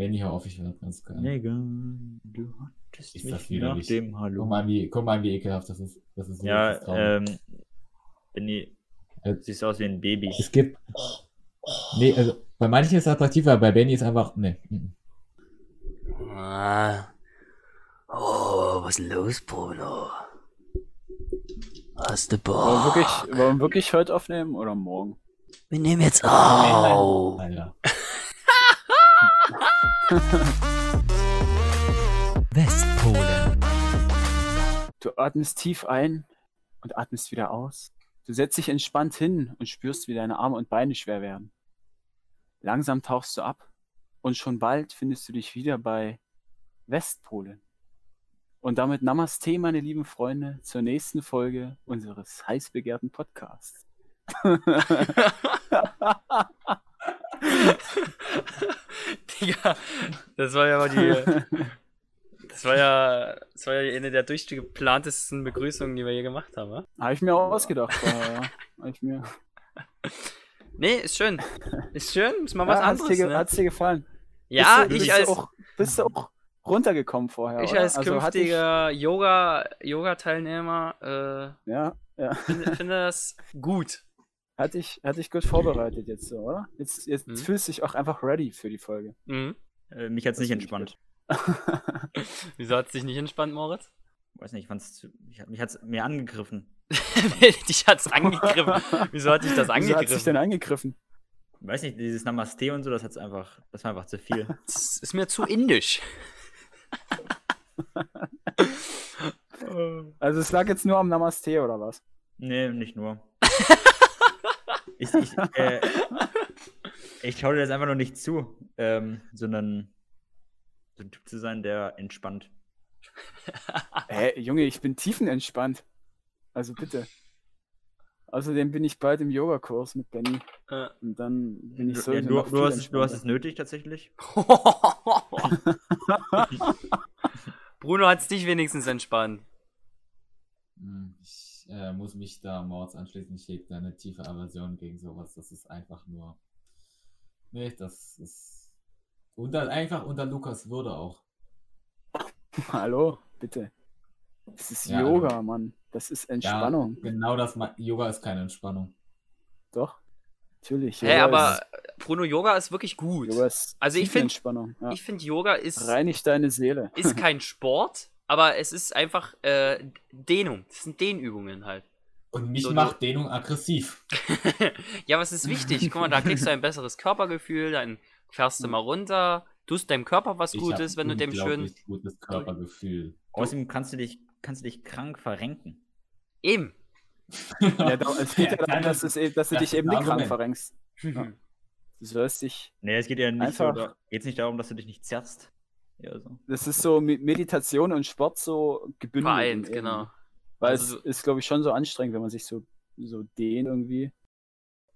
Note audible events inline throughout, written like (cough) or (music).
Benny, hör auf, ich werde ganz geil. Megan, du hattest Ist mich das wieder nach nicht- dem Hallo. Guck mal, wie, guck mal, wie ekelhaft das ist. Das ist ja, wirklich traurig. ähm, Benny, Äh, du siehst aus wie ein Baby. Es gibt. Nee, also bei manchen ist es attraktiver, bei Benny ist einfach. Nee. Ah. Oh, was ist denn los, Bruno? Hast du Wollen wir Bock? wirklich, wollen wir wirklich heute aufnehmen oder morgen? Wir nehmen jetzt auf. Alter. Westpolen. Du atmest tief ein und atmest wieder aus. Du setzt dich entspannt hin und spürst, wie deine Arme und Beine schwer werden. Langsam tauchst du ab und schon bald findest du dich wieder bei Westpolen. Und damit Namaste, meine lieben Freunde, zur nächsten Folge unseres heiß begehrten Podcasts. (laughs) (laughs) (laughs) Digga, das war ja mal die. Das war ja, das war ja eine der durchgeplantesten Begrüßungen, die wir je gemacht haben, wa? Habe ich mir auch ausgedacht ja. Ich mir. (laughs) Nee, ist schön. Ist schön, ist mal was ja, hat's anderes. dir, ge- ne? hat's dir gefallen? Ja, du, ich bist als, Du auch, bist du auch runtergekommen vorher? ich oder? als Also hatte ich- künftiger Yoga, Yoga-Teilnehmer Ja, ja. äh, finde, finde das gut. Hatte ich, hatte ich gut vorbereitet jetzt so, oder? Jetzt, jetzt Mhm. fühlst du dich auch einfach ready für die Folge. Mhm. Äh, mich hat's Das nicht entspannt. (laughs) (laughs) Wieso hat es dich nicht entspannt, Moritz? Weiß nicht, ich fand's, zu- ich, mich hat's mehr angegriffen. (laughs) dich hat's angegriffen. Wieso hat dich das Wieso hat sich angegriffen? denn angegriffen? Weiß nicht, dieses Namaste und so, das hat's einfach, das war einfach zu viel. Das ist mir zu indisch. Also es lag jetzt nur am Namaste oder was? nee, nicht nur. Ich, ich, äh, ich schaue dir das einfach noch nicht zu, ähm, sondern so ein Typ zu sein, der entspannt. (laughs) Hä, Junge, ich bin tiefenentspannt. Also bitte. Außerdem bin ich bald im Yogakurs mit Benny. Äh. Und dann bin ich Du, so. ja, du, du, hast, du hast es nötig tatsächlich. (laughs) (laughs) Bruno hat's dich wenigstens entspannt. Äh, muss mich da Mords anschließen. Ich hege da eine tiefe Aversion gegen sowas. Das ist einfach nur. Nee, das ist. Unter, einfach unter Lukas Würde auch. (laughs) Hallo, bitte. Das ist Ja, Yoga, Mann. Das ist Entspannung. Ja, genau das. Yoga ist keine Entspannung. Doch. Natürlich. Hä, Yoga aber ist- Bruno, Yoga ist wirklich gut. Yoga ist Also ich find- Tiefenentspannung. Ja. Ich finde, Yoga ist, Reinigt deine Seele. ist kein (laughs) Sport, aber es ist einfach äh, Dehnung. Das sind Dehnübungen halt. Und mich So, du- macht Dehnung aggressiv. (laughs) ja, was ist wichtig? Guck mal, da kriegst du ein besseres Körpergefühl, dann fährst du mal runter, tust deinem Körper was Ich Gutes, wenn du dem schön. gutes Körpergefühl. Außerdem kannst du dich, kannst du dich krank verrenken. Eben. (laughs) Ja, doch, es geht ja, (laughs) Ja, darum, dass, das- es, dass du das dich eben nicht krank verrenkst. Ja. Du sollst dich. Nee, es geht ja nicht Einfach- so, da, geht's nicht darum, dass du dich nicht zerrst. Ja, so. Das ist so mit Meditation und Sport so gebündelt. Vereint, genau. Weil Also es ist, glaube ich, schon so anstrengend, wenn man sich so, so dehnt irgendwie.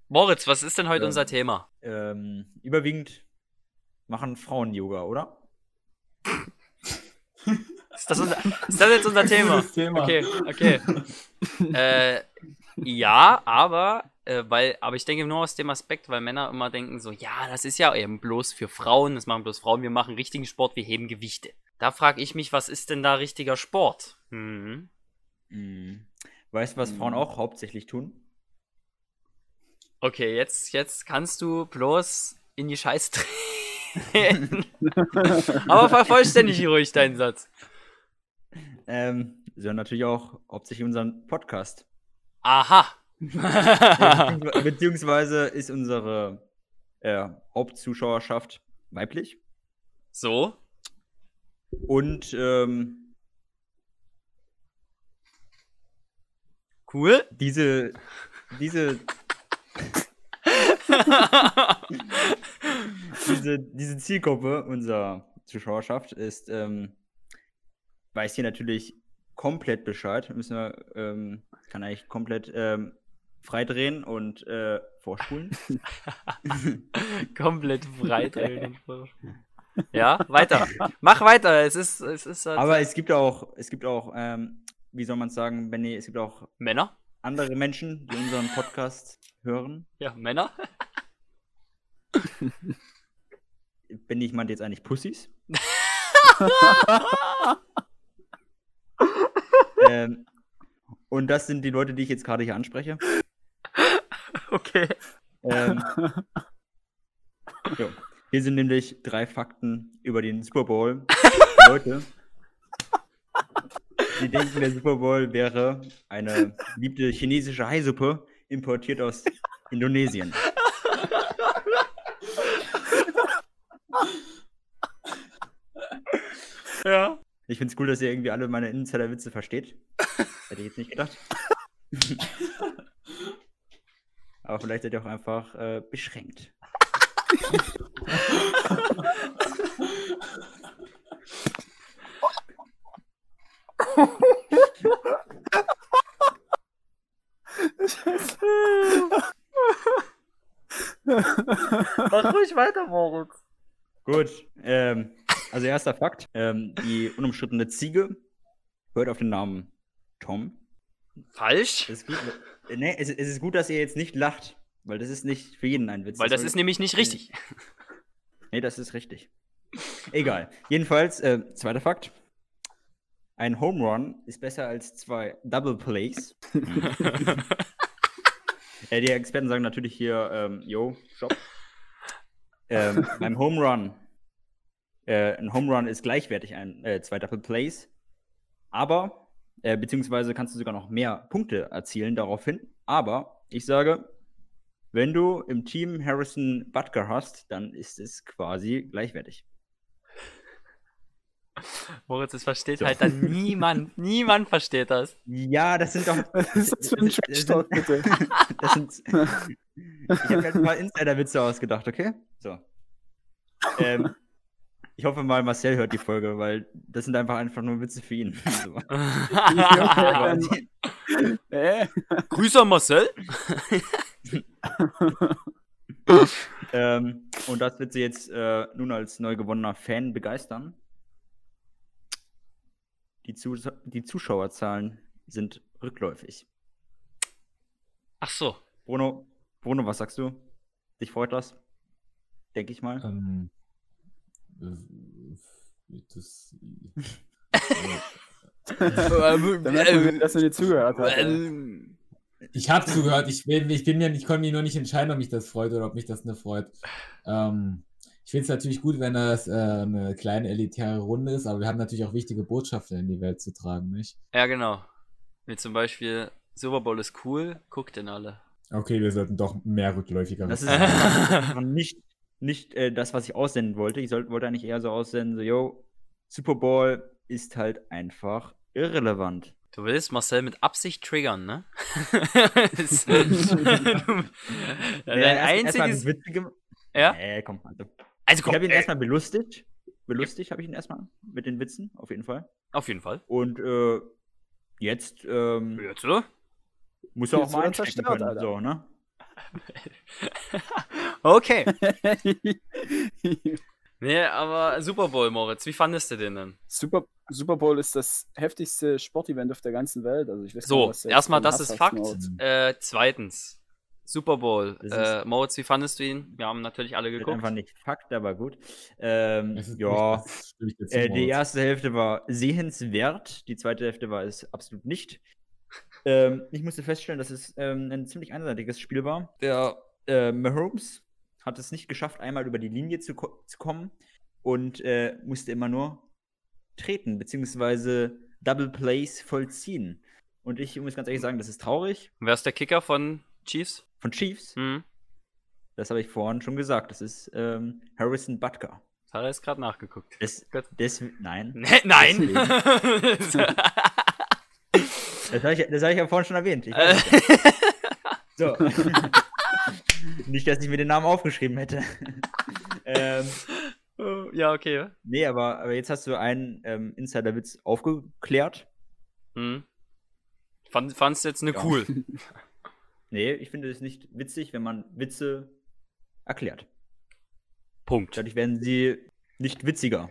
Moritz, was ist denn heute Ähm, unser Thema? Ähm, überwiegend machen Frauen Yoga, oder? (laughs) Ist das, unser, ist das jetzt unser Thema? Thema. Okay, okay. äh, ja, aber, äh, weil, aber ich denke nur aus dem Aspekt, weil Männer immer denken so, ja, das ist ja eben bloß für Frauen, das machen bloß Frauen, wir machen richtigen Sport, wir heben Gewichte. Da frage ich mich, was ist denn da richtiger Sport? Mhm. Mhm. Weißt du, was Frauen Mhm. auch hauptsächlich tun? Okay, jetzt, jetzt kannst du bloß in die Scheiße treten. (laughs) aber vervollständig ruhig deinen Satz. Ähm, sie hören natürlich auch hauptsächlich unseren Podcast. Aha. Beziehungswe- (laughs) Beziehungsweise ist unsere äh, Hauptzuschauerschaft weiblich. so. Und ähm, Cool. diese, diese, (laughs) diese, diese Zielgruppe unserer Zuschauerschaft ist, ähm, weiß hier natürlich komplett Bescheid. Müssen wir, ähm, kann eigentlich komplett ähm, freidrehen und äh, vorspulen. (laughs) Komplett breit. ja, weiter. (laughs) Mach weiter. Es ist, es ist halt Aber es gibt auch, es gibt auch, ähm, wie soll man es sagen, Benny, es gibt auch Männer. andere Menschen, die unseren Podcast hören. Ja, Männer. (laughs) bin ich meinte jetzt eigentlich Pussys. ähm, und das sind die Leute, die ich jetzt gerade hier anspreche. Okay. Ähm, (laughs) jo. Hier sind nämlich drei Fakten über den Super Bowl. (laughs) Leute, die denken, der Super Bowl wäre eine beliebte chinesische Haisuppe, importiert aus Indonesien. (laughs) Ja. Ich finde es cool, dass ihr irgendwie alle meine Insider-Witze versteht. Hätte ich jetzt nicht gedacht. Aber vielleicht seid ihr auch einfach äh, beschränkt. Mach ruhig weiter, Moritz. Gut, ähm, also erster Fakt. Ähm, die unumstrittene Ziege hört auf den Namen Tom. Falsch. Es äh, nee, es, es ist gut, dass ihr jetzt nicht lacht, weil das ist nicht für jeden ein Witz. Weil das soll- ist nämlich nicht richtig. (laughs) Nee, das ist richtig. Egal. Jedenfalls, äh, zweiter Fakt. Ein Home Run ist besser als zwei Double Plays. (laughs) (laughs) äh, die Experten sagen natürlich hier, ähm, yo, stopp. Ähm, beim Home Run, äh, ein Home Run ist gleichwertig ein, äh, zwei Double Plays, aber, äh, beziehungsweise kannst du sogar noch mehr Punkte erzielen daraufhin. Aber ich sage, wenn du im Team Harrison Butker hast, dann ist es quasi gleichwertig. (laughs) Moritz, das versteht So. halt dann niemand. (laughs) Niemand versteht das. Ja, das sind doch. (laughs) Was ist das für ein das- das Trash-Talk, bitte? Das sind. Ich habe jetzt mal Insider-Witze ausgedacht, okay? So. Ähm, ich hoffe mal, Marcel hört die Folge, weil das sind einfach einfach nur Witze für ihn. So. Aber die- Äh, Grüße an Marcel. (laughs) ähm, und das wird sie jetzt äh, nun als neu gewonnener Fan begeistern. Die, Zus die Zuschauerzahlen sind rückläufig. Ach so. Bruno, Bruno, was sagst du? Dich freut das? Denke ich mal. Ähm, äh, das, dann merkt man, dass er dir zugehört hat. ey. Ähm, ich habe zugehört. Ich, bin, ich, bin mir, ich konnte mich nur nicht entscheiden, ob mich das freut oder ob mich das nicht freut. Ähm, ich finde es natürlich gut, wenn das äh, eine kleine elitäre Runde ist, aber wir haben natürlich auch wichtige Botschaften in die Welt zu tragen, nicht? ja, genau. Wie zum Beispiel, Super Bowl ist cool, guckt den alle. Okay, wir sollten doch mehr rückläufiger Das ist (laughs) nicht, nicht äh, das, was ich aussenden wollte. Ich sollte, wollte eigentlich eher so aussenden, so, yo, Super Bowl ist halt einfach irrelevant. Du willst Marcel mit Absicht triggern, ne? (laughs) Das- Dein Ja, einziges. Ja? Nee, komm, also. Also Ich komm, habe ihn äh, erstmal belustigt. Belustigt habe ich ihn erstmal mit den Witzen, auf jeden Fall. auf jeden Fall. Und äh, jetzt ähm, Jetzt, oder? muss er auch mal einstecken können. Alter. So, ne? (laughs) Okay. (laughs) Nee, aber Super Bowl, Moritz, wie fandest du den denn? Super, Super Bowl ist das heftigste Sportevent auf der ganzen Welt. Also ich weiß So, erstmal, das ist Fakt. Äh, zweitens, Super Bowl. Äh, Moritz, wie fandest du ihn? Wir haben natürlich alle geguckt. einfach nicht Fakt, aber gut. Ähm, ja, äh, die erste Hälfte war sehenswert, die zweite Hälfte war es absolut nicht. Ähm, ich musste feststellen, dass es ähm, ein ziemlich einseitiges Spiel war. Der äh, Mahomes hat es nicht geschafft, einmal über die Linie zu, ko zu kommen und äh, musste immer nur treten, beziehungsweise Double Plays vollziehen. Und ich muss ganz ehrlich sagen, das ist traurig. Wer ist der Kicker von Chiefs? Von Chiefs, Hm, das habe ich vorhin schon gesagt, das ist ähm, Harrison Butker. das hat er jetzt gerade nachgeguckt. Das, das, nein. Nee, nein! (laughs) (laughs) (laughs) Das habe ich, das hab ich ja vorhin schon erwähnt. Ja. so. (laughs) Nicht, dass ich mir den Namen aufgeschrieben hätte. (laughs) ähm, ja, okay. nee, aber, aber jetzt hast du einen ähm, Insider-Witz aufgeklärt. Hm. Fand, fandst du jetzt eine Ja. cool? (laughs) Nee, ich finde es nicht witzig, wenn man Witze erklärt. Punkt. Dadurch werden sie nicht witziger.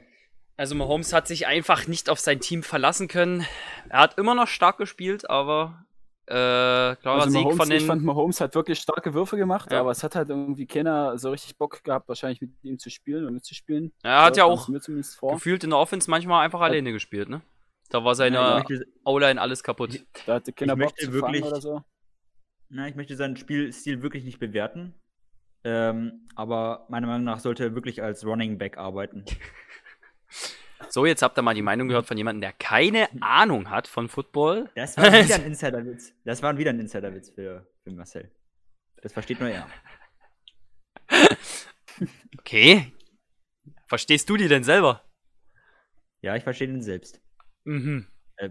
Also Mahomes hat sich einfach nicht auf sein Team verlassen können. Er hat immer noch stark gespielt, aber Äh, klarer Also Sieg Mahomes, von ich den. fand, Mahomes hat wirklich starke Würfe gemacht, Ja. aber es hat halt irgendwie keiner so richtig Bock gehabt, wahrscheinlich mit ihm zu spielen und mitzuspielen. Er hat ja So kam auch gefühlt in der Offense manchmal einfach alleine gespielt, ne? Da war seine Ja, ich, möchte, O-Line alles kaputt. Da hatte keiner Ich Bock möchte zu wirklich- oder so. na, ich möchte seinen Spielstil wirklich nicht bewerten. Ähm, aber meiner Meinung nach sollte er wirklich als Running Back arbeiten. (laughs) So, jetzt habt ihr mal die Meinung gehört von jemandem, der keine Ahnung hat von Football. Das war wieder ein (laughs) Insiderwitz. Das war wieder ein Insiderwitz für, für Marcel. Das versteht nur er. (laughs) Okay. Verstehst du die denn selber? Ja, ich verstehe den selbst. Mhm. Äh,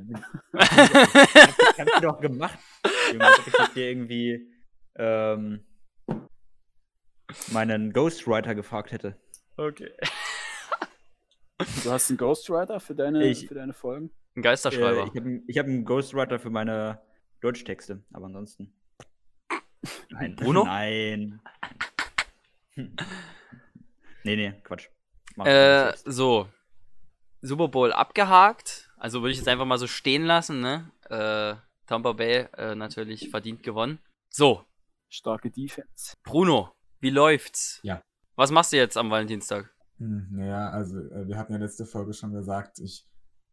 ich hab die doch gemacht. Ich mit dir irgendwie ähm, meinen Ghostwriter gefragt hätte. Okay. Du hast einen Ghostwriter für deine, Ich- für deine Folgen? Ein Äh, Geisterschreiber. ich habe ich hab einen Ghostwriter für meine Deutschtexte, aber ansonsten. Nein. Bruno? (laughs) Nein. Hm. Nee, nee, Quatsch. Äh, so. Super Bowl abgehakt. Also würde ich jetzt einfach mal so stehen lassen, ne? Äh, Tampa Bay äh, natürlich verdient gewonnen. So, Starke Defense. Bruno, wie läuft's? Ja. Was machst du jetzt am Valentinstag? Hm, Ja, also äh, wir hatten ja letzte Folge schon gesagt, ich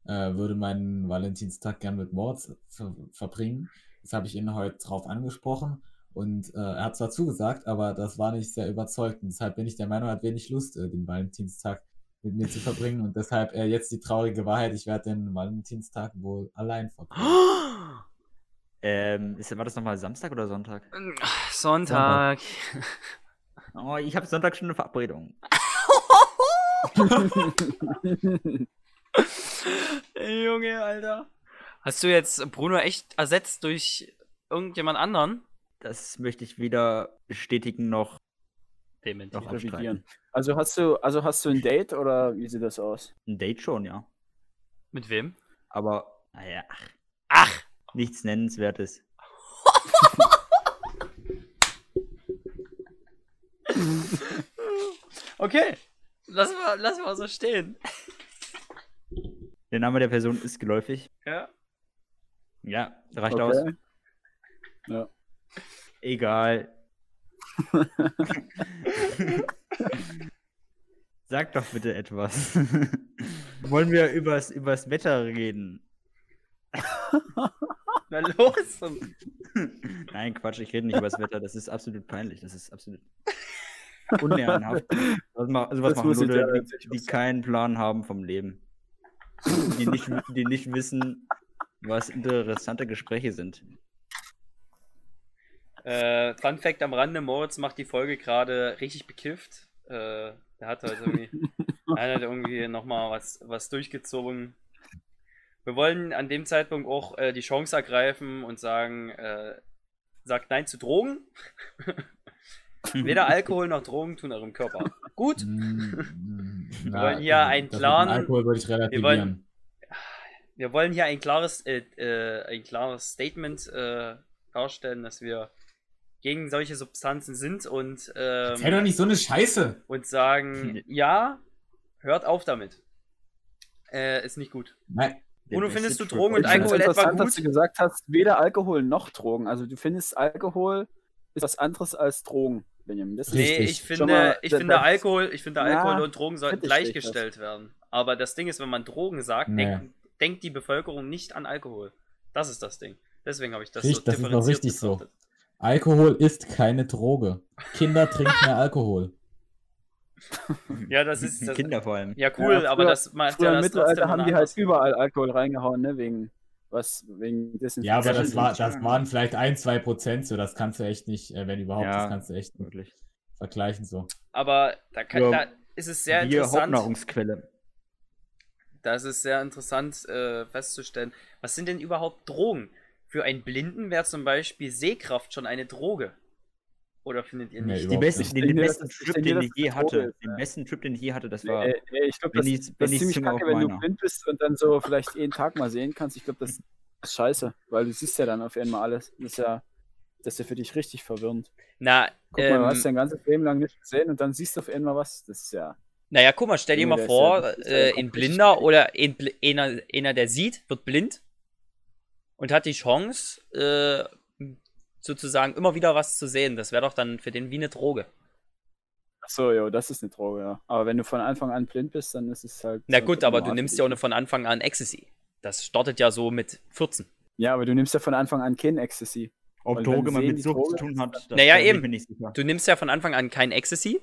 äh, würde meinen Valentinstag gern mit Moritz ver verbringen. Das habe ich ihn heute drauf angesprochen und äh, er hat zwar zugesagt, aber das war nicht sehr überzeugend. Deshalb bin ich der Meinung, er hat wenig Lust, äh, den Valentinstag mit mir zu verbringen und deshalb äh, jetzt die traurige Wahrheit, ich werde den Valentinstag wohl allein verbringen. (gasps) Ähm, ist, war das nochmal Samstag oder Sonntag? Sonntag. Oh, ich habe Sonntag schon eine Verabredung. (laughs) Junge, Alter. Hast du jetzt Bruno echt ersetzt durch irgendjemand anderen? Das möchte ich weder bestätigen noch. Revidieren. Also hast du, also hast du ein Date oder wie sieht das aus? Ein Date schon, ja. Mit wem? Aber, naja, ach, Ach! nichts Nennenswertes. (laughs) Okay. Lass mal, lass mal so stehen. Der Name der Person ist geläufig. Ja. Ja, reicht aus. Okay. Egal. (laughs) Sag doch bitte etwas. Wollen wir übers, übers Wetter reden? Na los. Nein, Quatsch, ich rede nicht übers Wetter. Das ist absolut peinlich. Das ist absolut unehrenhaft. Was ma sowas Das machen Leute, die, die keinen Plan haben vom Leben. Die nicht, die nicht wissen, was interessante Gespräche sind. Äh, Fun Fact am Rande: Moritz macht die Folge gerade richtig bekifft. Äh, der hat halt irgendwie, (laughs) er hat irgendwie nochmal was, was durchgezogen. Wir wollen an dem Zeitpunkt auch äh, die Chance ergreifen und sagen, äh, sagt Nein zu Drogen. (laughs) (laughs) Weder Alkohol noch Drogen tun eurem Körper gut. (laughs) Wir wollen hier einen klaren- Alkohol würde ich relativieren. wollen- Wir wollen hier ein klares, äh, äh, ein klares Statement äh, darstellen, dass wir gegen solche Substanzen sind und, Erzähl ähm, doch nicht so eine Scheiße. und sagen, (laughs) ja, hört auf damit. Äh, ist nicht gut. Nein, Bruno, findest du Drogen und Alkohol etwa interessant, gut? dass du gesagt hast, weder Alkohol noch Drogen. Also du findest Alkohol ist was anderes als Drogen, Benjamin. Das Nee, Richtig. ich finde, mal, ich das- finde das- Alkohol, ich finde Ja, Alkohol und Drogen sollten gleichgestellt werden. Aber das Ding ist, wenn man Drogen sagt, Nee. denkt, denkt die Bevölkerung nicht an Alkohol. Das ist das Ding. Deswegen habe ich das Richtig, so das ist doch differenziert richtig so. betrachtet. Alkohol ist keine Droge. Kinder trinken mehr Alkohol. (laughs) Ja, das ist das, Kinder vor allem. Ja, cool, Ja, aber früher- das macht Früher ja im das Mittelalter haben die halt überall Alkohol reingehauen, ne? Wegen was, wegen Desinfektion. Ja, aber das, war, das waren vielleicht ein, zwei Prozent so. Das kannst du echt nicht, äh, wenn überhaupt, Ja, das kannst du echt nicht Wirklich. vergleichen so. Aber da, kann, Ja. da ist es sehr Bier, interessant. Hauptnahrungsquelle. Da ist es sehr interessant äh, festzustellen, was sind denn überhaupt Drogen? Für einen Blinden wäre zum Beispiel Sehkraft schon eine Droge. Oder findet ihr Nee, nicht? Die Überhaupt beste, nicht. den, den besten das- Trip, den ich je hatte, ist, den ja. besten Trip, den ich je hatte, das war. Nee, nee, ich glaube, wenn das, ich- das wenn ist ich ziemlich kacke, wenn du meiner. blind bist und dann so vielleicht jeden Tag mal sehen kannst. Ich glaube, das ist scheiße, weil du siehst ja dann auf einmal alles. Das ist ja, das ist ja für dich richtig verwirrend. Na, Guck mal, du hast ähm, dein ganzes Leben lang nicht gesehen und dann siehst du auf einmal was. Das ist ja. naja, guck mal, stell dir mal vor, ja äh, ein Blinder oder ein, einer, einer, der sieht, wird blind. und hat die Chance, äh, sozusagen immer wieder was zu sehen. Das wäre doch dann für den wie eine Droge. Achso, ja, das ist eine Droge, ja. Aber wenn du von Anfang an blind bist, dann ist es halt. Na so gut, aber du nimmst ja auch von Anfang an Ecstasy. Das startet ja so mit 14. Ja, aber du nimmst ja von Anfang an kein Ecstasy. Ob Und wenn Droge mal mit Sucht Droge zu tun hat, das Naja, bin ich eben. mir nicht sicher. Du nimmst ja von Anfang an kein Ecstasy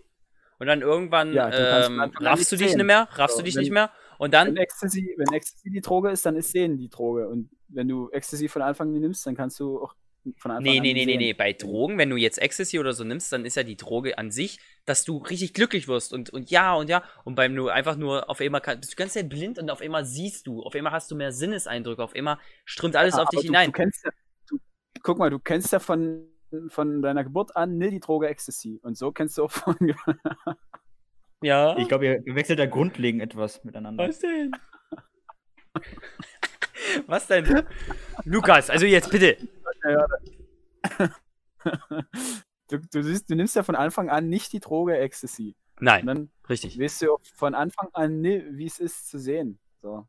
und dann irgendwann Ja, ähm, raffst du dich sehen. nicht mehr, raffst So, du dich wenn- nicht mehr und Wenn dann, Ecstasy, wenn Ecstasy die Droge ist, dann ist Sehen die Droge. Und wenn du Ecstasy von Anfang an nimmst, dann kannst du auch von Anfang nee, an nee, nee, nee, nee, bei Drogen, wenn du jetzt Ecstasy oder so nimmst, dann ist ja die Droge an sich, dass du richtig glücklich wirst und, und ja und ja und beim nur einfach nur auf einmal kann, bist du ganz Zeit blind und auf einmal siehst du, auf einmal hast du mehr Sinneseindrücke, auf einmal strömt alles Ja, auf dich du, hinein. Du kennst ja, du, guck mal, du kennst ja von, von deiner Geburt an ne, die Droge Ecstasy. Und so kennst du auch von. (laughs) ja. Ich glaube, ihr wechselt da grundlegend etwas miteinander. Was denn? (laughs) Was denn? Lukas, also jetzt bitte. (laughs) du, du, siehst, du nimmst ja von Anfang an nicht die Droge Ecstasy. Nein, dann richtig. weißt du auch von Anfang an nie, wie es ist zu sehen. So.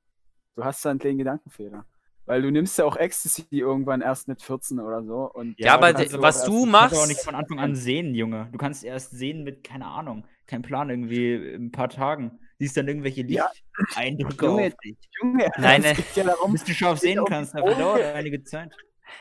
Du hast da einen kleinen Gedankenfehler. Weil du nimmst ja auch Ecstasy irgendwann erst mit 14 oder so. Und Ja, aber dann kannst d- auch was du mit- Du kannst machst- auch nicht von Anfang an sehen, Junge. Du kannst erst sehen mit, keine Ahnung, kein Plan, irgendwie in ein paar Tagen. Siehst dann irgendwelche Ja. Licht-Eindrücke Junge, auf dich. Junge, Nein, (laughs) es ne. geht ja darum, Bis du scharf sehen kannst, dafür Droge. dauert einige Zeit.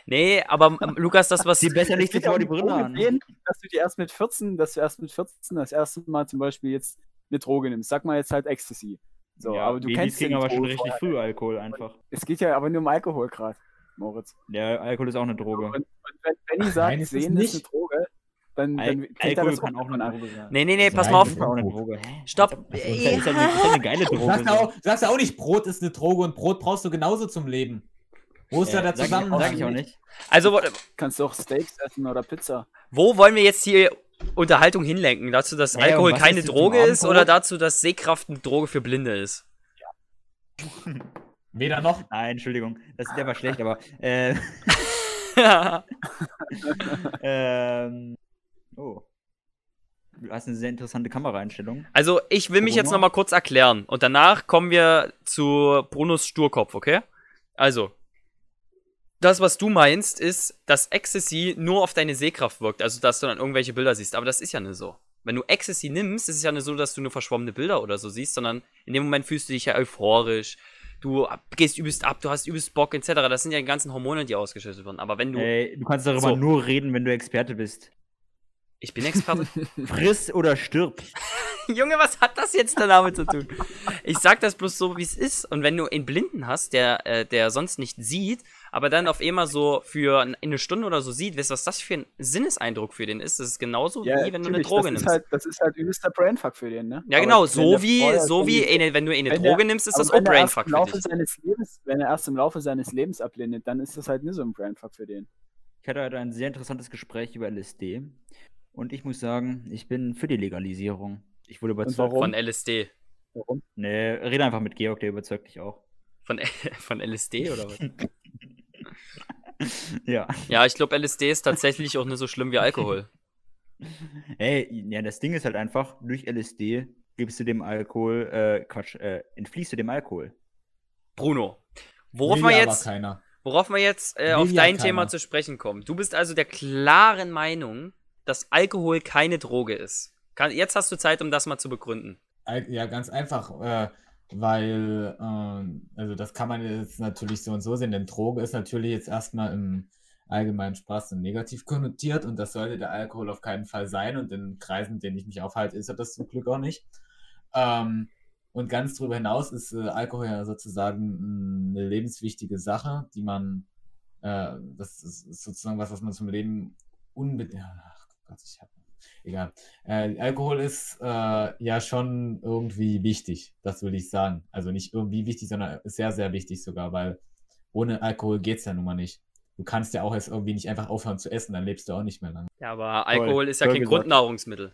Nee, aber ähm, Lukas, das was. Zieh besser Es nicht ja um die Brille an. sehen, dass du dir erst mit 14, dass du erst mit 14 das erste Mal zum Beispiel jetzt eine Droge nimmst. Sag mal jetzt halt Ecstasy. So, ja, aber du Babys kennst ja kriegen die aber schon richtig früh Alkohol einfach. Es geht ja aber nur um Alkohol gerade, Moritz. Der Alkohol ist auch eine Droge. Und, und wenn Benny sagt, Nein, ist es Sehen ist eine. Droge, dann, Al dann kennt er Alkohol das kann auch eine. Droge sein. Nee, nee, nee, pass Nein, mal auf. Ist auch eine Droge. Hä? Stopp. Das ist ja, ja eine, ja geile (laughs) Droge. sagst, ja auch, du sagst ja auch nicht, Brot ist eine Droge und Brot brauchst du genauso zum Leben. Wo ist da Äh, der sag, ich- Zusammenhang? sag ich auch nicht. Also, Kannst du auch Steaks essen oder Pizza. wo wollen wir jetzt hier Unterhaltung hinlenken? Dazu, dass Ja, ja, Alkohol was keine zum Droge ist Abendbrot? oder dazu, dass Sehkraft eine Droge für Blinde ist? Weder noch. Nein, Entschuldigung. Das, der war schlecht, aber. Äh, (laughs) (laughs) ähm, oh. Du hast eine sehr interessante Kameraeinstellung. also, ich will mich jetzt Bruno? nochmal kurz erklären und danach kommen wir zu Brunos Sturkopf, okay? Also, das, was du meinst, ist, dass Ecstasy nur auf deine Sehkraft wirkt, also dass du dann irgendwelche Bilder siehst. Aber das ist ja nicht so. Wenn du Ecstasy nimmst, ist es ja nicht so, dass du nur verschwommene Bilder oder so siehst, sondern in dem Moment fühlst du dich ja euphorisch. Du gehst übelst ab, du hast übelst Bock, etc. Das sind ja die ganzen Hormone, die ausgeschüttet werden. Aber wenn du. Ey, du kannst darüber So. nur reden, wenn du Experte bist. Ich bin Experte. (laughs) Friss oder stirb. (laughs) Junge, was hat das jetzt damit zu tun? Ich sag das bloß so, wie es ist. Und wenn du einen Blinden hast, der, äh, der sonst nicht sieht, aber dann auf einmal so für ein- eine Stunde oder so sieht, weißt du, was das für ein Sinneseindruck für den ist? Das ist genauso wie wenn du eine Droge das nimmst. Ist halt, das ist halt übelster Brainfuck für den, ne? ja, genau, so wie, so wie eine, wenn du eine wenn Droge der- nimmst, ist aber das auch Brainfuck für dich. seines Lebens, Wenn er erst im Laufe seines Lebens abblindet, dann ist das halt nicht so ein Brainfuck für den. Ich hatte heute ein sehr interessantes Gespräch über LSD. Und ich muss sagen, ich bin für die Legalisierung. Ich wurde überzeugt. warum? Von LSD. Warum? Nee, rede einfach mit Georg, der überzeugt dich auch. Von, (laughs) von LSD oder was? (laughs) (laughs) ja. Ja, ich glaube, LSD ist tatsächlich auch nicht so schlimm wie Alkohol. (laughs) Ey, ja, das Ding ist halt einfach, durch LSD gibst du dem Alkohol, äh, Quatsch, äh, entfließt du dem Alkohol. Bruno, worauf wir jetzt, keiner. worauf wir jetzt äh, auf dein keiner. Thema zu sprechen kommen. Du bist also der klaren Meinung, dass Alkohol keine Droge ist. Kann, jetzt hast du Zeit, um das mal zu begründen. Ja, ganz einfach, äh, weil, ähm, also das kann man jetzt natürlich so und so sehen, denn Droge ist natürlich jetzt erstmal im allgemeinen Spaß und negativ (laughs) konnotiert und das sollte der Alkohol auf keinen Fall sein und in Kreisen, in denen ich mich aufhalte, ist er das zum Glück auch nicht. Ähm, und ganz darüber hinaus ist äh, Alkohol ja sozusagen mh, eine lebenswichtige Sache, die man, äh, das ist, sozusagen was, was man zum Leben unbedingt, ach Gott, ich hab, egal. Äh, Alkohol ist äh, ja schon irgendwie wichtig, das will ich sagen. Also nicht irgendwie wichtig, sondern sehr, sehr wichtig sogar, weil ohne Alkohol geht's ja nun mal nicht. Du kannst ja auch jetzt irgendwie nicht einfach aufhören zu essen, dann lebst du auch nicht mehr lange. Ja, aber Alkohol ist ja toll kein gesagt. Grundnahrungsmittel.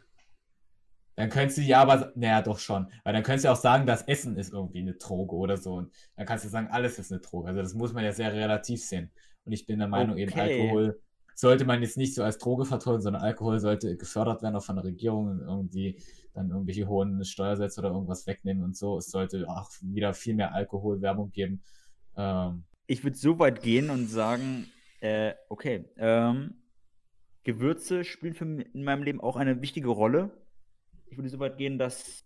Dann könntest du ja aber, naja, doch schon. Weil dann könntest du auch sagen, das Essen ist irgendwie eine Droge oder so. Und dann kannst du sagen, alles ist eine Droge. Also das muss man ja sehr relativ sehen. Und ich bin der Meinung, eben Okay. Alkohol sollte man jetzt nicht so als Droge verteufeln, sondern Alkohol sollte gefördert werden, auch von der Regierung irgendwie dann irgendwelche hohen Steuersätze oder irgendwas wegnehmen und so. Es sollte auch wieder viel mehr Alkoholwerbung geben. Ähm, ich würde so weit gehen und sagen, äh, okay, ähm, Gewürze spielen für m- in meinem Leben auch eine wichtige Rolle. Ich würde so weit gehen, dass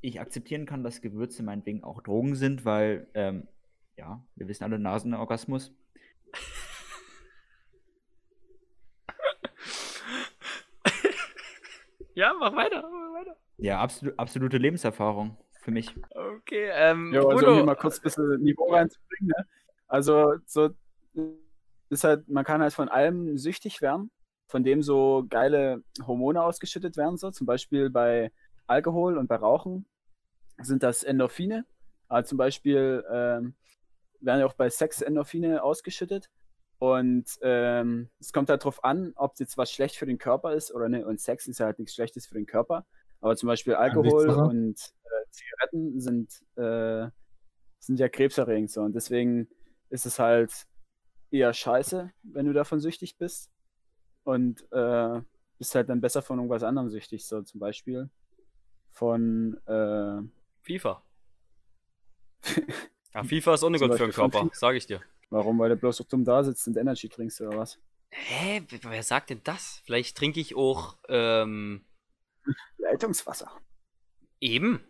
ich akzeptieren kann, dass Gewürze meinetwegen auch Drogen sind, weil, ähm, ja, wir wissen alle, Nasenorgasmus. Ja, mach weiter, mach weiter. Ja, absolu absolute Lebenserfahrung für mich. Okay, ähm, Ja, also um Bruno, hier mal kurz ein bisschen Niveau reinzubringen. Ne? Also, so ist halt, man kann halt von allem süchtig werden, von dem so geile Hormone ausgeschüttet werden, so zum Beispiel bei Alkohol und bei Rauchen sind das Endorphine. Aber zum Beispiel ähm, werden ja auch bei Sex Endorphine ausgeschüttet. Und ähm, es kommt halt drauf an, ob jetzt was schlecht für den Körper ist oder nicht. Und Sex ist ja halt nichts Schlechtes für den Körper. Aber zum Beispiel Alkohol Ansichtssache. und äh, Zigaretten sind, äh, sind ja krebserregend so. Und deswegen ist es halt eher scheiße, wenn du davon süchtig bist. Und äh, bist halt dann besser von irgendwas anderem süchtig. So zum Beispiel von äh, FIFA. (laughs) Ja, FIFA ist Zum ungut für den Körper, FIFA. sag ich dir. Warum, weil du bloß so dumm da sitzt und Energy trinkst oder was? Hä, wer sagt denn das? Vielleicht trinke ich auch, ähm, Leitungswasser. eben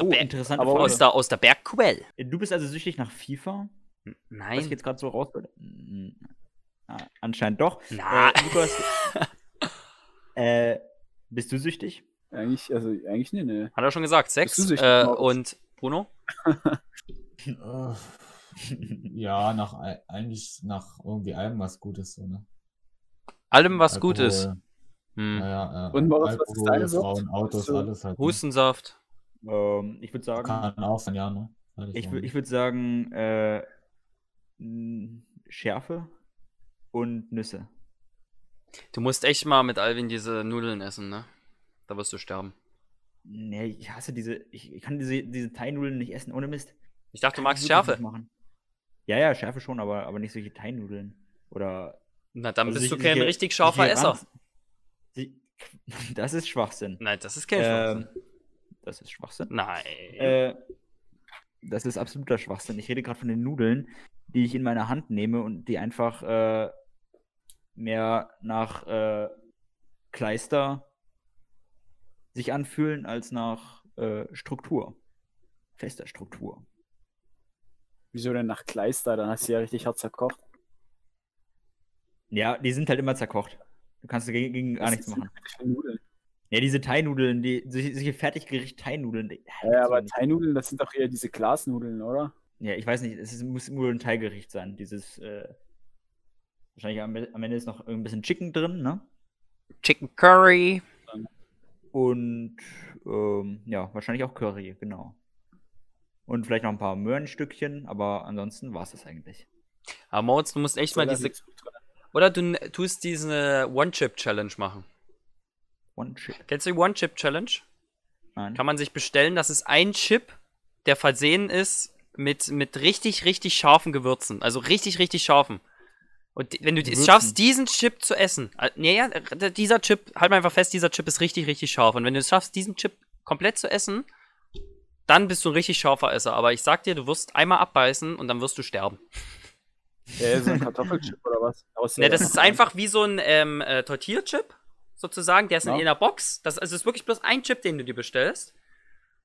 Oh, interessante aber aus der, aus der Bergquelle. Du bist also süchtig nach FIFA? N- Was ich Nein. jetzt gerade so raus. Mm, ah, anscheinend doch. Na, Äh, Lukas, (laughs) äh, bist du süchtig? Eigentlich, also eigentlich nee, nee. hat er schon gesagt, Sex. Bist du süchtig, Äh, und Bruno? (laughs) Ja, nach ei- eigentlich nach irgendwie allem was Gutes, so, ne? Allem was gut ist. Alkohol, Hm. Naja, äh, Und Moritz, was ist deine? Frauen, Autos, du- alles halt. ne? Hustensaft. Ähm, ich würde sagen, Kann auch sein, ja, ne? Ich, ich würde sagen, äh, Schärfe und Nüsse. Du musst echt mal mit Alvin diese Nudeln essen, ne? Da wirst du sterben. Nee, ich hasse diese, ich, ich kann diese, diese Thai-Nudeln nicht essen, ohne Mist. Ich dachte, du magst Schärfe. Machen. Ja, ja, Schärfe schon, aber, aber nicht solche Thai-Nudeln. Oder. Na, dann also bist du kein richtig scharfer Esser. sich- (laughs) Das ist Schwachsinn. Nein, das ist kein Ähm, Schwachsinn. das ist Schwachsinn. Nein. Äh, das ist absoluter Schwachsinn. Ich rede gerade von den Nudeln, die ich in meine Hand nehme und die einfach äh, mehr nach äh, Kleister sich anfühlen als nach äh, Struktur. Fester Struktur. Wieso denn nach Kleister? Dann hast du ja richtig hart zerkocht. Ja, die sind halt immer zerkocht. Du kannst dagegen gegen gar nichts machen. Nudeln? Ja, diese Thai-Nudeln, die, solche, Fertiggericht Thai-Nudeln. Ja, aber. Thai-Nudeln, das sind doch eher diese Glasnudeln, oder? Ja, ich weiß nicht, es ist, muss nur ein Thai-Gericht sein. Dieses, äh, wahrscheinlich am, am Ende ist noch ein bisschen Chicken drin, ne? Chicken Curry. Und ähm, ja, wahrscheinlich auch Curry, genau. Und vielleicht noch ein paar Möhrenstückchen, aber ansonsten war es das eigentlich. Aber Moritz, du musst echt mal diese. Oder du tust diese One-Chip-Challenge machen. One Chip. Kennst du die One-Chip-Challenge? Nein. Kann man sich bestellen. Das ist ein Chip, der versehen ist mit, mit richtig, richtig scharfen Gewürzen. Also richtig, richtig scharfen. Und wenn du es schaffst, diesen Chip zu essen, äh, nee, ja, äh, dieser Chip, halt mal einfach fest, dieser Chip ist richtig, richtig scharf. Und wenn du es schaffst, diesen Chip komplett zu essen, dann bist du ein richtig scharfer Esser. Aber ich sag dir, du wirst einmal abbeißen und dann wirst du sterben. Ja, so ein Kartoffelchip oder was? Aus Ne, das ist einfach wie so ein ähm, äh, Tortilla-Chip, sozusagen. Der ist Ja. in einer Box. Das, also es ist wirklich bloß ein Chip, den du dir bestellst.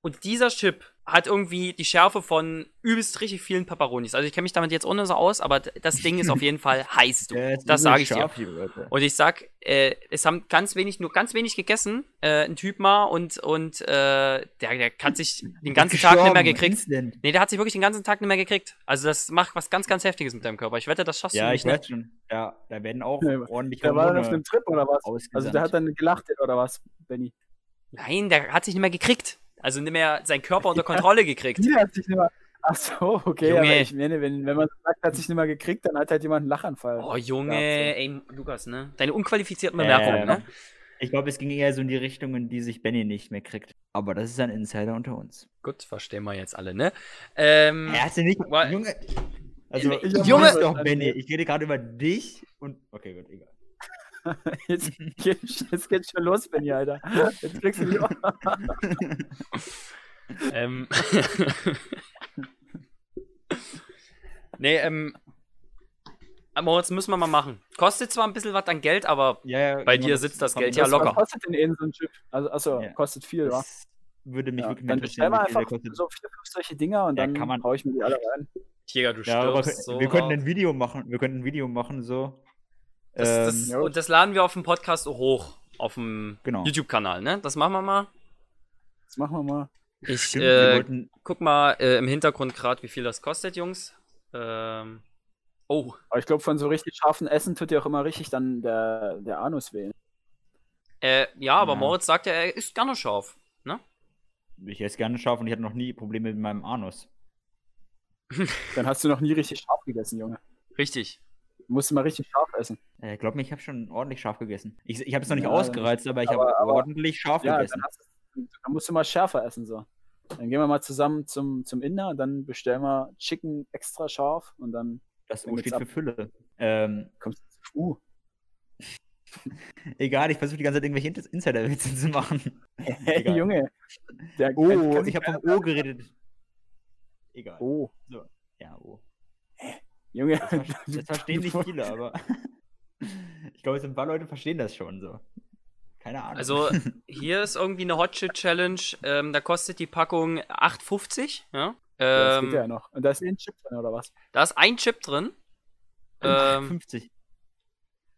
Und dieser Chip hat irgendwie die Schärfe von übelst richtig vielen Pepperonis. Also ich kenne mich damit jetzt ohne so aus, aber das Ding ist auf jeden Fall (laughs) heiß. Du. Ist das sage ich dir. scharf, Leute. Und ich sag, äh, es haben ganz wenig, nur ganz wenig gegessen, äh, ein Typ mal und, und äh, der, der hat sich den ganzen Tag nicht mehr gekriegt. Nee, der hat sich wirklich den ganzen Tag nicht mehr gekriegt. Also das macht was ganz, ganz Heftiges mit deinem Körper. Ich wette, das schaffst Ja, du ich nicht. ne? weiß schon. Ja, da werden auch Ja, ordentlich Der war dann auf einem Trip oder was? Also der hat dann gelacht oder was, Benny? Nein, der hat sich nicht mehr gekriegt. Also nicht mehr seinen Körper unter (laughs) Kontrolle gekriegt. Die hat sich nicht mehr. Ach so, okay, Junge. aber ich meine, wenn, wenn man sagt, hat sich nicht mehr gekriegt, dann hat halt jemand einen Lachanfall. Oh, Junge, Ja, ey, Lukas, ne? Deine unqualifizierten Bemerkungen, ne? Ich glaube, es ging eher so in die Richtung, in die sich Benny nicht mehr kriegt. Aber das ist ein Insider unter uns. Gut, verstehen wir jetzt alle, ne? Ähm, Er hat sie nicht. Junge. Also, Ich Junge, doch, Benny. Ich rede gerade über dich und. Okay, gut, egal. (laughs) Jetzt, geht- jetzt geht's schon los, Benny, Alter. Jetzt kriegst du die Ohren. (laughs) ähm, (laughs) Nee, ähm. Aber jetzt müssen wir mal machen. Kostet zwar ein bisschen was an Geld, aber Ja, ja, bei dir sitzt das Geld ja locker. Was kostet denn eben so ein Chip? Also, achso, Ja. kostet viel, wa? Würde mich Ja, wirklich dann viel der einfach kostet. so vier, fünf solche Dinger und Ja, dann kann man- hau ich mir die alle rein. Tiger, du Ja, aber stirbst so wir könnten ein Video machen. Wir könnten ein Video machen, so. Das, das, Ähm, und das laden wir auf dem Podcast hoch. Auf dem Genau. YouTube-Kanal, ne? Das machen wir mal. Das machen wir mal. Ich stimmt, äh, wollten, guck mal äh, im Hintergrund gerade, wie viel das kostet, Jungs. Ähm, oh, Aber ich glaube, von so richtig scharfen Essen tut dir auch immer richtig dann der, der Anus weh. äh, ja, aber Ja. Moritz sagt ja, er isst gerne scharf. Ne? ich esse gerne scharf und ich hatte noch nie Probleme mit meinem Anus. (laughs) Dann hast du noch nie richtig scharf gegessen, Junge. Richtig. Du musst mal richtig scharf essen. Äh, glaub mir, ich habe schon ordentlich scharf gegessen. Ich, ich habe es noch nicht Ja, ausgereizt, aber ich habe ordentlich scharf Ja, gegessen. dann, du, dann musst du mal schärfer essen, so. Dann gehen wir mal zusammen zum, zum Inder und dann bestellen wir Chicken extra scharf und dann Das geht's steht für ab. Fülle. Ähm, kommst du zu Uh. (laughs) egal, ich versuche die ganze Zeit irgendwelche In- Insider-Witze zu machen. (laughs) Hey. Junge. Der Oh, ich habe vom O geredet. Egal. Oh, Ja, O. Junge. Das, ver (laughs) das verstehen nicht viele, (laughs) aber ich glaube, ein paar Leute verstehen das schon so. Keine Ahnung. Also, hier ist irgendwie eine Hot Chip Challenge. Ähm, da kostet die Packung 8,50. Ja? Das geht Ähm, ja noch. Und da ist ein Chip drin, oder was? da ist ein Chip drin. Ähm, 50.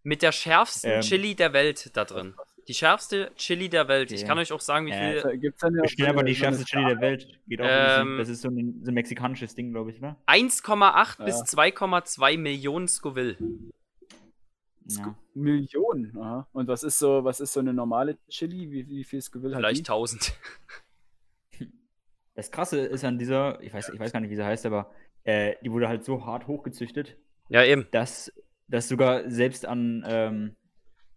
mit der schärfsten Ähm. Chili der Welt da drin. Die schärfste Chili der Welt. Ich kann euch auch sagen, wie Äh, viel. Gibt's da eine, Ich stelle aber die schärfste Chili der Welt. Geht auch ein Ähm. bisschen, das ist so ein, so ein mexikanisches Ding, glaube ich, ne? 1,8 Ja. bis 2,2 Millionen Scoville. Ja. Millionen. Aha. Und was ist so, was ist so eine normale Chili? Wie, wie viel Skill hat Vielleicht die? 1000. (laughs) Das Krasse ist an dieser, ich weiß, ich weiß gar nicht, wie sie heißt, aber äh, die wurde halt so hart hochgezüchtet, Ja, eben. dass, dass sogar selbst an ähm,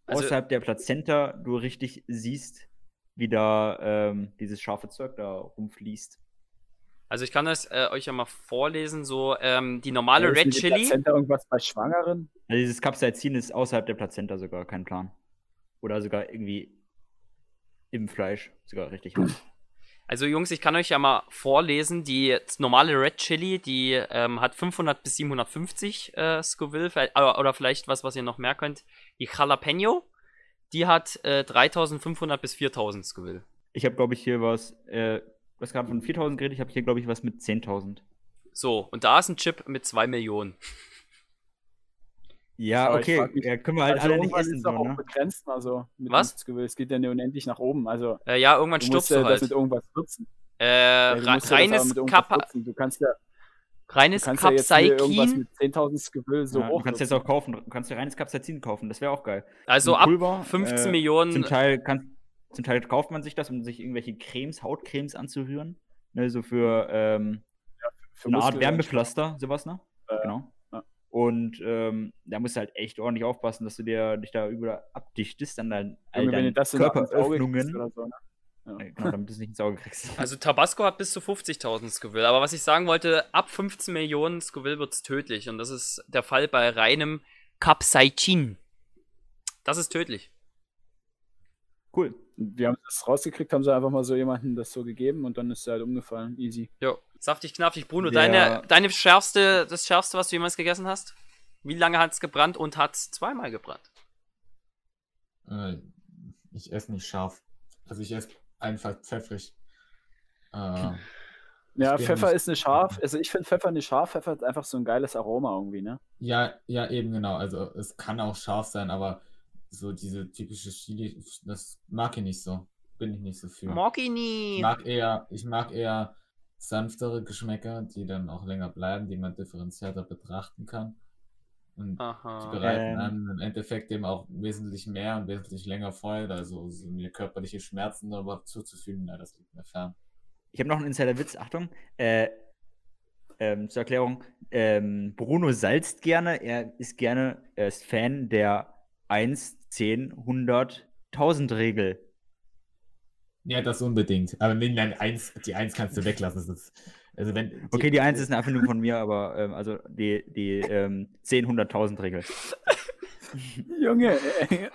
Also- außerhalb der Plazenta du richtig siehst, wie da ähm, dieses scharfe Zeug da rumfließt. Also, ich kann das äh, euch ja mal vorlesen. So, ähm, die normale Ist Red mit Chili. Plazenta irgendwas bei Schwangeren? Also dieses Capsaicin ist außerhalb der Plazenta sogar, kein Plan. Oder sogar irgendwie im Fleisch, sogar richtig hart. Also Jungs, ich kann euch ja mal vorlesen, die normale Red Chili, die ähm, hat 500 bis 750 äh, Scoville, vielleicht- äh, oder vielleicht was, was ihr noch mehr könnt. Die Jalapeno, die hat äh, 3500 bis 4000 Scoville. Ich habe, glaube ich, hier was, äh, hast gerade von 4000 geredet, ich habe hier, glaube ich, was mit 10.000. So, und da ist ein Chip mit 2 Millionen. Ja, Aber okay, mich, ja, können wir halt also alle nicht essen, ist so, auch ne? begrenzt, also mit Was? Es geht ja nur unendlich nach oben. Also Äh, ja, irgendwann du stirbst musst ja du das halt. mit irgendwas würzen. Äh, Ja, du re- ja das reines, Kappa. Du kannst ja, reines kannst ja jetzt hier irgendwas Capsaicin, mit 10.000 Skill so ja, du hoch. kannst jetzt auch kaufen, du kannst dir reines Capsaicin kaufen, das wäre auch geil. also ab Pulver, 15 äh, Millionen. Zum Teil, kann, zum Teil kauft man sich das, um sich irgendwelche Cremes, Hautcremes anzurühren. Ne, so für ähm, für eine Art Muskeln- Wärmepflaster, sowas, ne? Äh, genau. Und ähm, da musst du halt echt ordentlich aufpassen, dass du dir, dich da überall abdichtest an deinen, all deinen Körperöffnungen. oder so, ne? Äh, Genau, damit du es nicht ins Auge kriegst. (laughs) Also Tabasco hat bis zu 50.000 Scoville. Aber was ich sagen wollte, ab 15 Millionen Scoville wird es tödlich. Und das ist der Fall bei reinem Capsaicin. Das ist tödlich. Cool. Wir haben das rausgekriegt, haben sie einfach mal so jemanden das so gegeben und dann ist er halt umgefallen. Easy. Jo. Saftig, knaffig. Bruno, Der- deine, deine schärfste, das schärfste, was du jemals gegessen hast? Wie lange hat es gebrannt und hat es zweimal gebrannt? Äh, ich esse nicht scharf. Also ich esse einfach pfeffrig. Äh, (laughs) Ja, Pfeffer nicht- ist eine scharf. Also ich finde Pfeffer nicht scharf. Pfeffer hat einfach so ein geiles Aroma irgendwie, ne? ja, ja, eben genau. Also es kann auch scharf sein, aber so diese typische Chili, das mag ich nicht so. Bin ich nicht so für. Mag ich Ich nie. mag eher, ich mag eher sanftere Geschmäcker, die dann auch länger bleiben, die man differenzierter betrachten kann. Und die Aha. bereiten Ähm. einem im Endeffekt eben auch wesentlich mehr und wesentlich länger Freude. Also so mir körperliche Schmerzen darüber zuzufügen, na, das liegt mir fern. Ich habe noch einen Insider-Witz, Achtung. Äh, ähm, zur Erklärung. Ähm, Bruno salzt gerne. Er ist gerne, er ist Fan der 1, 10, 100, 1000 Regel. Ja, das unbedingt. Aber nee, nein, eins, die Eins kannst du weglassen. Das ist, also wenn, die, Okay, die 1 ist eine Erfindung von mir, aber ähm, also die, die ähm, 10, 100, 1000 Regel. Junge, ey.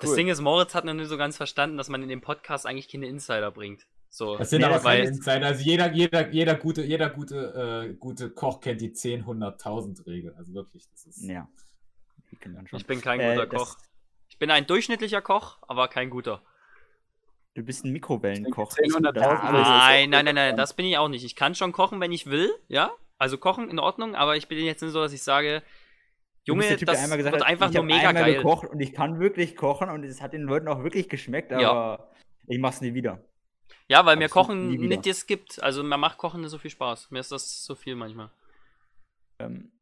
Das Cool. Ding ist, Moritz hat noch nicht so ganz verstanden, dass man in dem Podcast eigentlich keine Insider bringt. So, Das sind Nee, aber keine Insider. Also jeder, jeder, jeder gute, jeder gute, äh, gute Koch kennt die 10, 100.000 Regel. Also wirklich, das ist. Ja. Ich bin kein Äh, guter das- Koch. Ich bin ein durchschnittlicher Koch, aber kein guter. Du bist ein Mikrowellenkoch. Ich denke, 10, 100.000 Das- Euro. ist Nein, nein, nein, nein, das bin ich auch nicht. Ich kann schon kochen, wenn ich will, ja. Also kochen in Ordnung, aber ich bin jetzt nicht so, dass ich sage, Junge, der Typ, der das einmal gesagt wird hat, einfach ich nur mega einmal geil. gekocht und ich kann wirklich kochen und es hat den Leuten auch wirklich geschmeckt, Ja. aber ich mach's nie wieder. Ja, weil mir Kochen nicht das gibt. Also mir macht Kochen nicht so viel Spaß. Mir ist das so viel manchmal. Ähm,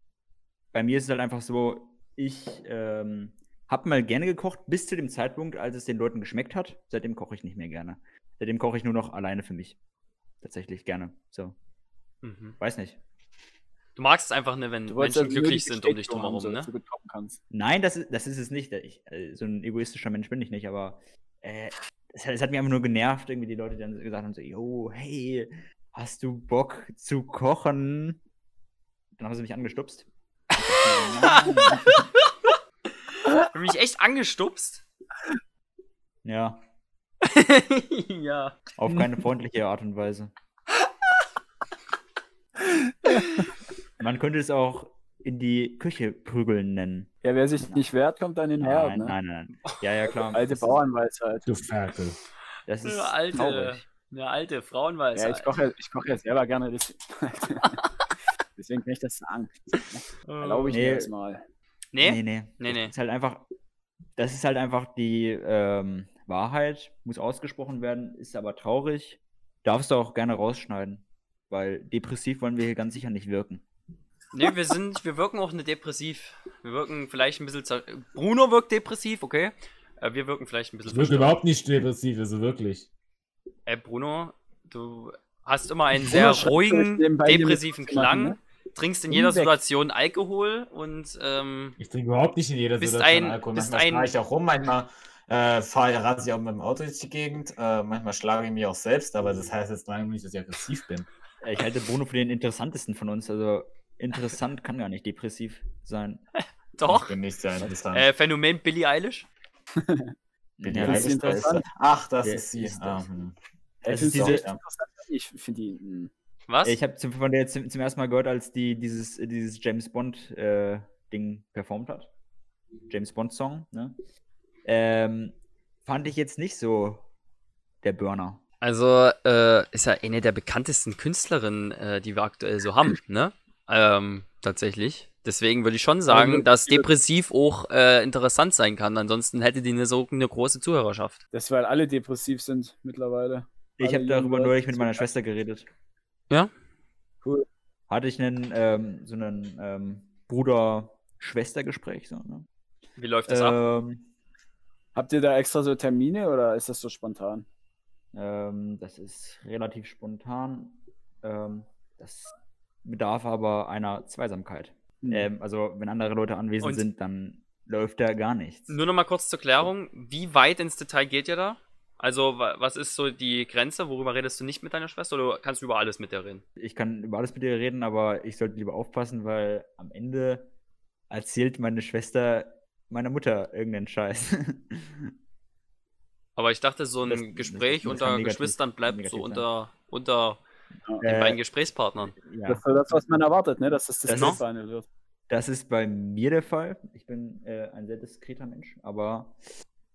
bei mir ist es halt einfach so, ich ähm, habe mal gerne gekocht, bis zu dem Zeitpunkt, als es den Leuten geschmeckt hat. Seitdem koche ich nicht mehr gerne. Seitdem koche ich nur noch alleine für mich. Tatsächlich gerne. So, Mhm. weiß nicht. Du magst es einfach nicht, wenn Menschen also glücklich sind um dich drumherum, so, ne? dass du gut kochen kannst. Nein, das ist, das ist es nicht. Ich, äh, so ein egoistischer Mensch bin ich nicht, aber äh, es, hat, es hat mich einfach nur genervt, irgendwie die Leute, die dann gesagt haben: so, Yo, hey, hast du Bock zu kochen? Dann haben sie mich angestupst. (laughs) Nein. Hab mich echt angestupst. ja, (laughs) ja. auf keine freundliche Art und Weise. (laughs) Man könnte es auch in die Küche prügeln nennen. Ja, wer sich nicht wehrt, kommt dann in den Herd, Nein, ne? nein, nein. Ja, ja, klar. (laughs) Alte Bauernweisheit. Du Ferkel. Das ist Eine alte, traurig. eine alte Frauenweise. Ja, ich koche, ich koche ja selber gerne. Deswegen, (laughs) deswegen kann ich das sagen. Erlaube ich Nee. mir das mal. Nee? Nee, nee. Nee, nee. Das ist halt einfach, das ist halt einfach die ähm, Wahrheit, muss ausgesprochen werden, ist aber traurig. Darfst du auch gerne rausschneiden, weil depressiv wollen wir hier ganz sicher nicht wirken. Nee, wir sind, wir wirken auch nicht depressiv. Wir wirken vielleicht ein bisschen. Bruno wirkt depressiv, okay? Äh, wir wirken vielleicht ein bisschen. Ich wirke überhaupt nicht depressiv, also wirklich. Ey, Bruno, du hast immer einen Bruno sehr ruhigen, depressiven zu machen, Klang, ne? trinkst in jeder Weg. Situation Alkohol und ähm, Ich trinke überhaupt nicht in jeder Bist Situation ein- Alkohol. bist Manchmal ein- fahre ich auch rum, manchmal äh, fahre ich auch mit dem Auto durch die Gegend. Äh, manchmal schlage ich mich auch selbst, aber das heißt jetzt lange nicht, dass ich aggressiv bin. Äh, Ich halte Bruno für den interessantesten von uns. Also interessant kann gar nicht depressiv sein. doch. Ich bin nicht sehr interessant. Äh, Phänomen Billie Eilish. (laughs) Ja, ist Eilish, da interessant. Ach, das Wer ist sie. ist Ah, das? hm. Ey, Das ist diese- interessant? Ich finde die. hm, Was? Ich habe von der zum, zum ersten Mal gehört, als die dieses, dieses James Bond äh, Ding performt hat. James Bond Song, ne? Ähm, fand ich jetzt nicht so der Burner. Also, äh, ist ja eine der bekanntesten Künstlerinnen, äh, die wir aktuell so haben, ne? Ähm, tatsächlich. Deswegen würde ich schon sagen, dass depressiv auch äh, interessant sein kann. Ansonsten hätte die eine so eine große Zuhörerschaft. Das, weil alle depressiv sind mittlerweile. Ich habe darüber neulich mit meiner Schwester geredet. Ja? Cool. Hatte ich einen, ähm, so einen ähm, Bruder-Schwester-Gespräch. So, ne? Wie läuft das ab? ähm, Habt ihr da extra so Termine oder ist das so spontan? ähm, das ist relativ spontan. Ähm, das bedarf aber einer Zweisamkeit. Hm. Ähm, also, wenn andere Leute anwesend Und- sind, dann läuft da gar nichts. Nur noch mal kurz zur Klärung. Wie weit ins Detail geht ihr da? Also, wa- was ist so die Grenze? Worüber redest du nicht mit deiner Schwester oder kannst du über alles mit der reden? Ich kann über alles mit dir reden, aber ich sollte lieber aufpassen, weil am Ende erzählt meine Schwester meiner Mutter irgendeinen Scheiß. (laughs) Aber ich dachte, so ein Das- das- Gespräch das unter kann negativ- Geschwistern bleibt so sein. unter, unter den Äh, beiden Gesprächspartnern. ja. Das ist das, was man erwartet, ne? dass das Das diskret ist- behandelt wird. Das ist bei mir der Fall. Ich bin äh, ein sehr diskreter Mensch, aber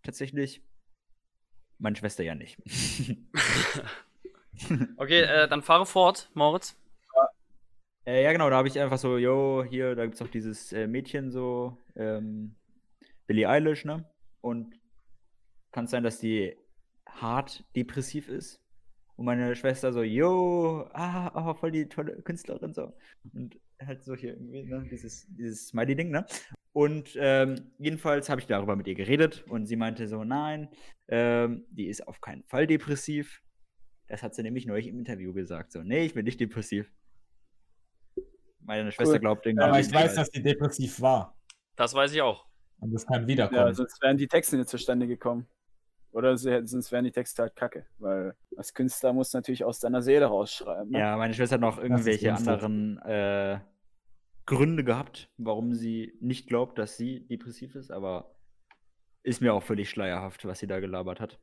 tatsächlich meine Schwester ja nicht. (laughs) Okay, äh, dann fahre fort, Moritz. äh, ja, genau, da habe ich einfach so, yo, hier, da gibt es auch dieses äh, Mädchen so, ähm, Billie Eilish, ne? Und kann es sein, dass die hart depressiv ist? Und meine Schwester so, yo, ah, oh, voll die tolle Künstlerin so. Und halt so hier irgendwie, ne, dieses, dieses Smiley-Ding, ne? Und ähm, jedenfalls habe ich darüber mit ihr geredet und sie meinte so, nein, ähm, die ist auf keinen Fall depressiv. Das hat sie nämlich neulich im Interview gesagt. So, nee, ich bin nicht depressiv. Meine Schwester glaubt irgendwie. Aber ich weiß, dass die depressiv war. Das weiß ich auch. Und das kann Ja, wiederkommen. sonst wären die Texte nicht zustande gekommen. Oder sonst wären die Texte halt kacke. Weil als Künstler musst du natürlich aus deiner Seele rausschreiben. Ne? Ja, meine Schwester hat noch irgendwelche anderen äh, Gründe gehabt, warum sie nicht glaubt, dass sie depressiv ist, aber ist mir auch völlig schleierhaft, was sie da gelabert hat.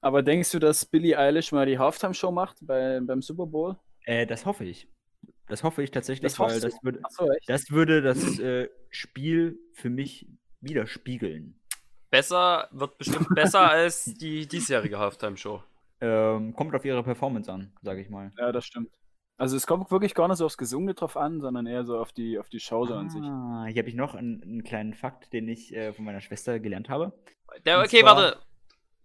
Aber denkst du, dass Billie Eilish mal die Halftime-Show macht bei, beim Super Bowl? Äh, das hoffe ich. Das hoffe ich tatsächlich, Das weil das würde, Achso, echt? das würde das äh, Spiel für mich widerspiegeln. Besser, wird bestimmt besser (laughs) als die diesjährige Halftime-Show. Ähm, kommt auf ihre Performance an, sage ich mal. Ja, das stimmt. Also es kommt wirklich gar nicht so aufs Gesungene drauf an, sondern eher so auf die, auf die Show so an sich. Ah, hier habe ich noch einen, einen kleinen Fakt, den ich äh, von meiner Schwester gelernt habe. Der, okay, zwar- warte.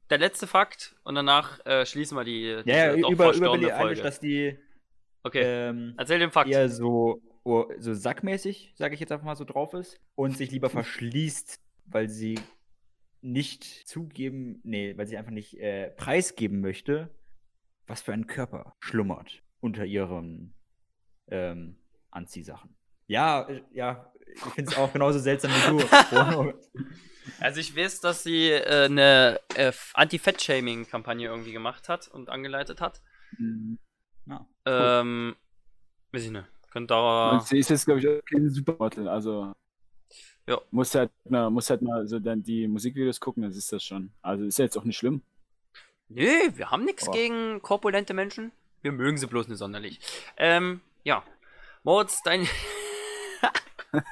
Der letzte Fakt und danach äh, schließen wir die. Ja, diese ja, doch über, über Billie Eilish, Folge. dass die Okay, ähm, erzähl den Fakt. eher so, oh, so sackmäßig, sage ich jetzt einfach mal so drauf ist, und sich lieber verschließt, weil sie nicht zugeben, nee, weil sie einfach nicht äh, preisgeben möchte, was für ein Körper schlummert unter ihren ähm, Anziehsachen. Ja, äh, ja, ich finde es auch genauso seltsam wie du. (laughs) Also ich weiß, dass sie äh, eine äh, Anti-Fett-Shaming-Kampagne irgendwie gemacht hat und angeleitet hat. Mhm. Ja. Ähm, weiß ich nicht. Könnte. Und sie ist jetzt, glaube ich, auch kein Supermodel. Also Ja. muss halt, na, muss halt mal so dann die Musikvideos gucken, das ist das schon. Also ist ja jetzt auch nicht schlimm. Nö, wir haben nichts gegen korpulente Menschen. Wir mögen sie bloß nicht sonderlich. Ähm, ja. Moritz, dein. (laughs)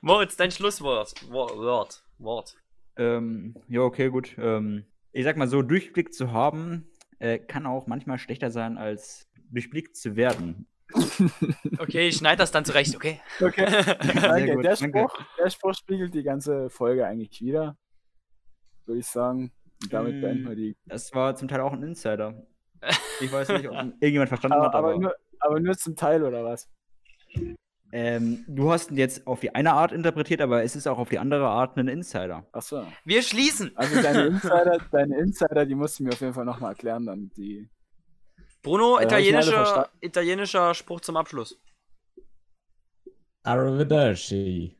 Moritz, dein Schlusswort. Wo- Wort. Wort. Ähm, ja, okay, gut. Ähm, ich sag mal so, Durchblick zu haben, äh, kann auch manchmal schlechter sein, als durchblickt zu werden. Okay, ich schneide das dann zurecht, okay? Okay. (laughs) danke. gut, der, danke. Spruch, der Spruch spiegelt die ganze Folge eigentlich wieder. Würde ich sagen. Und damit Mm. beenden wir die. Das war zum Teil auch ein Insider. Ich weiß nicht, ob (laughs) irgendjemand verstanden Aber, hat, aber, aber, nur, aber nur zum Teil, oder was? ähm, du hast ihn jetzt auf die eine Art interpretiert, aber es ist auch auf die andere Art ein Insider. Achso. Wir schließen. Also deine (laughs) Insider, deine Insider, die musst du mir auf jeden Fall nochmal erklären, dann die. Bruno, Äh, italienischer, italienischer Spruch zum Abschluss. Arrivederci.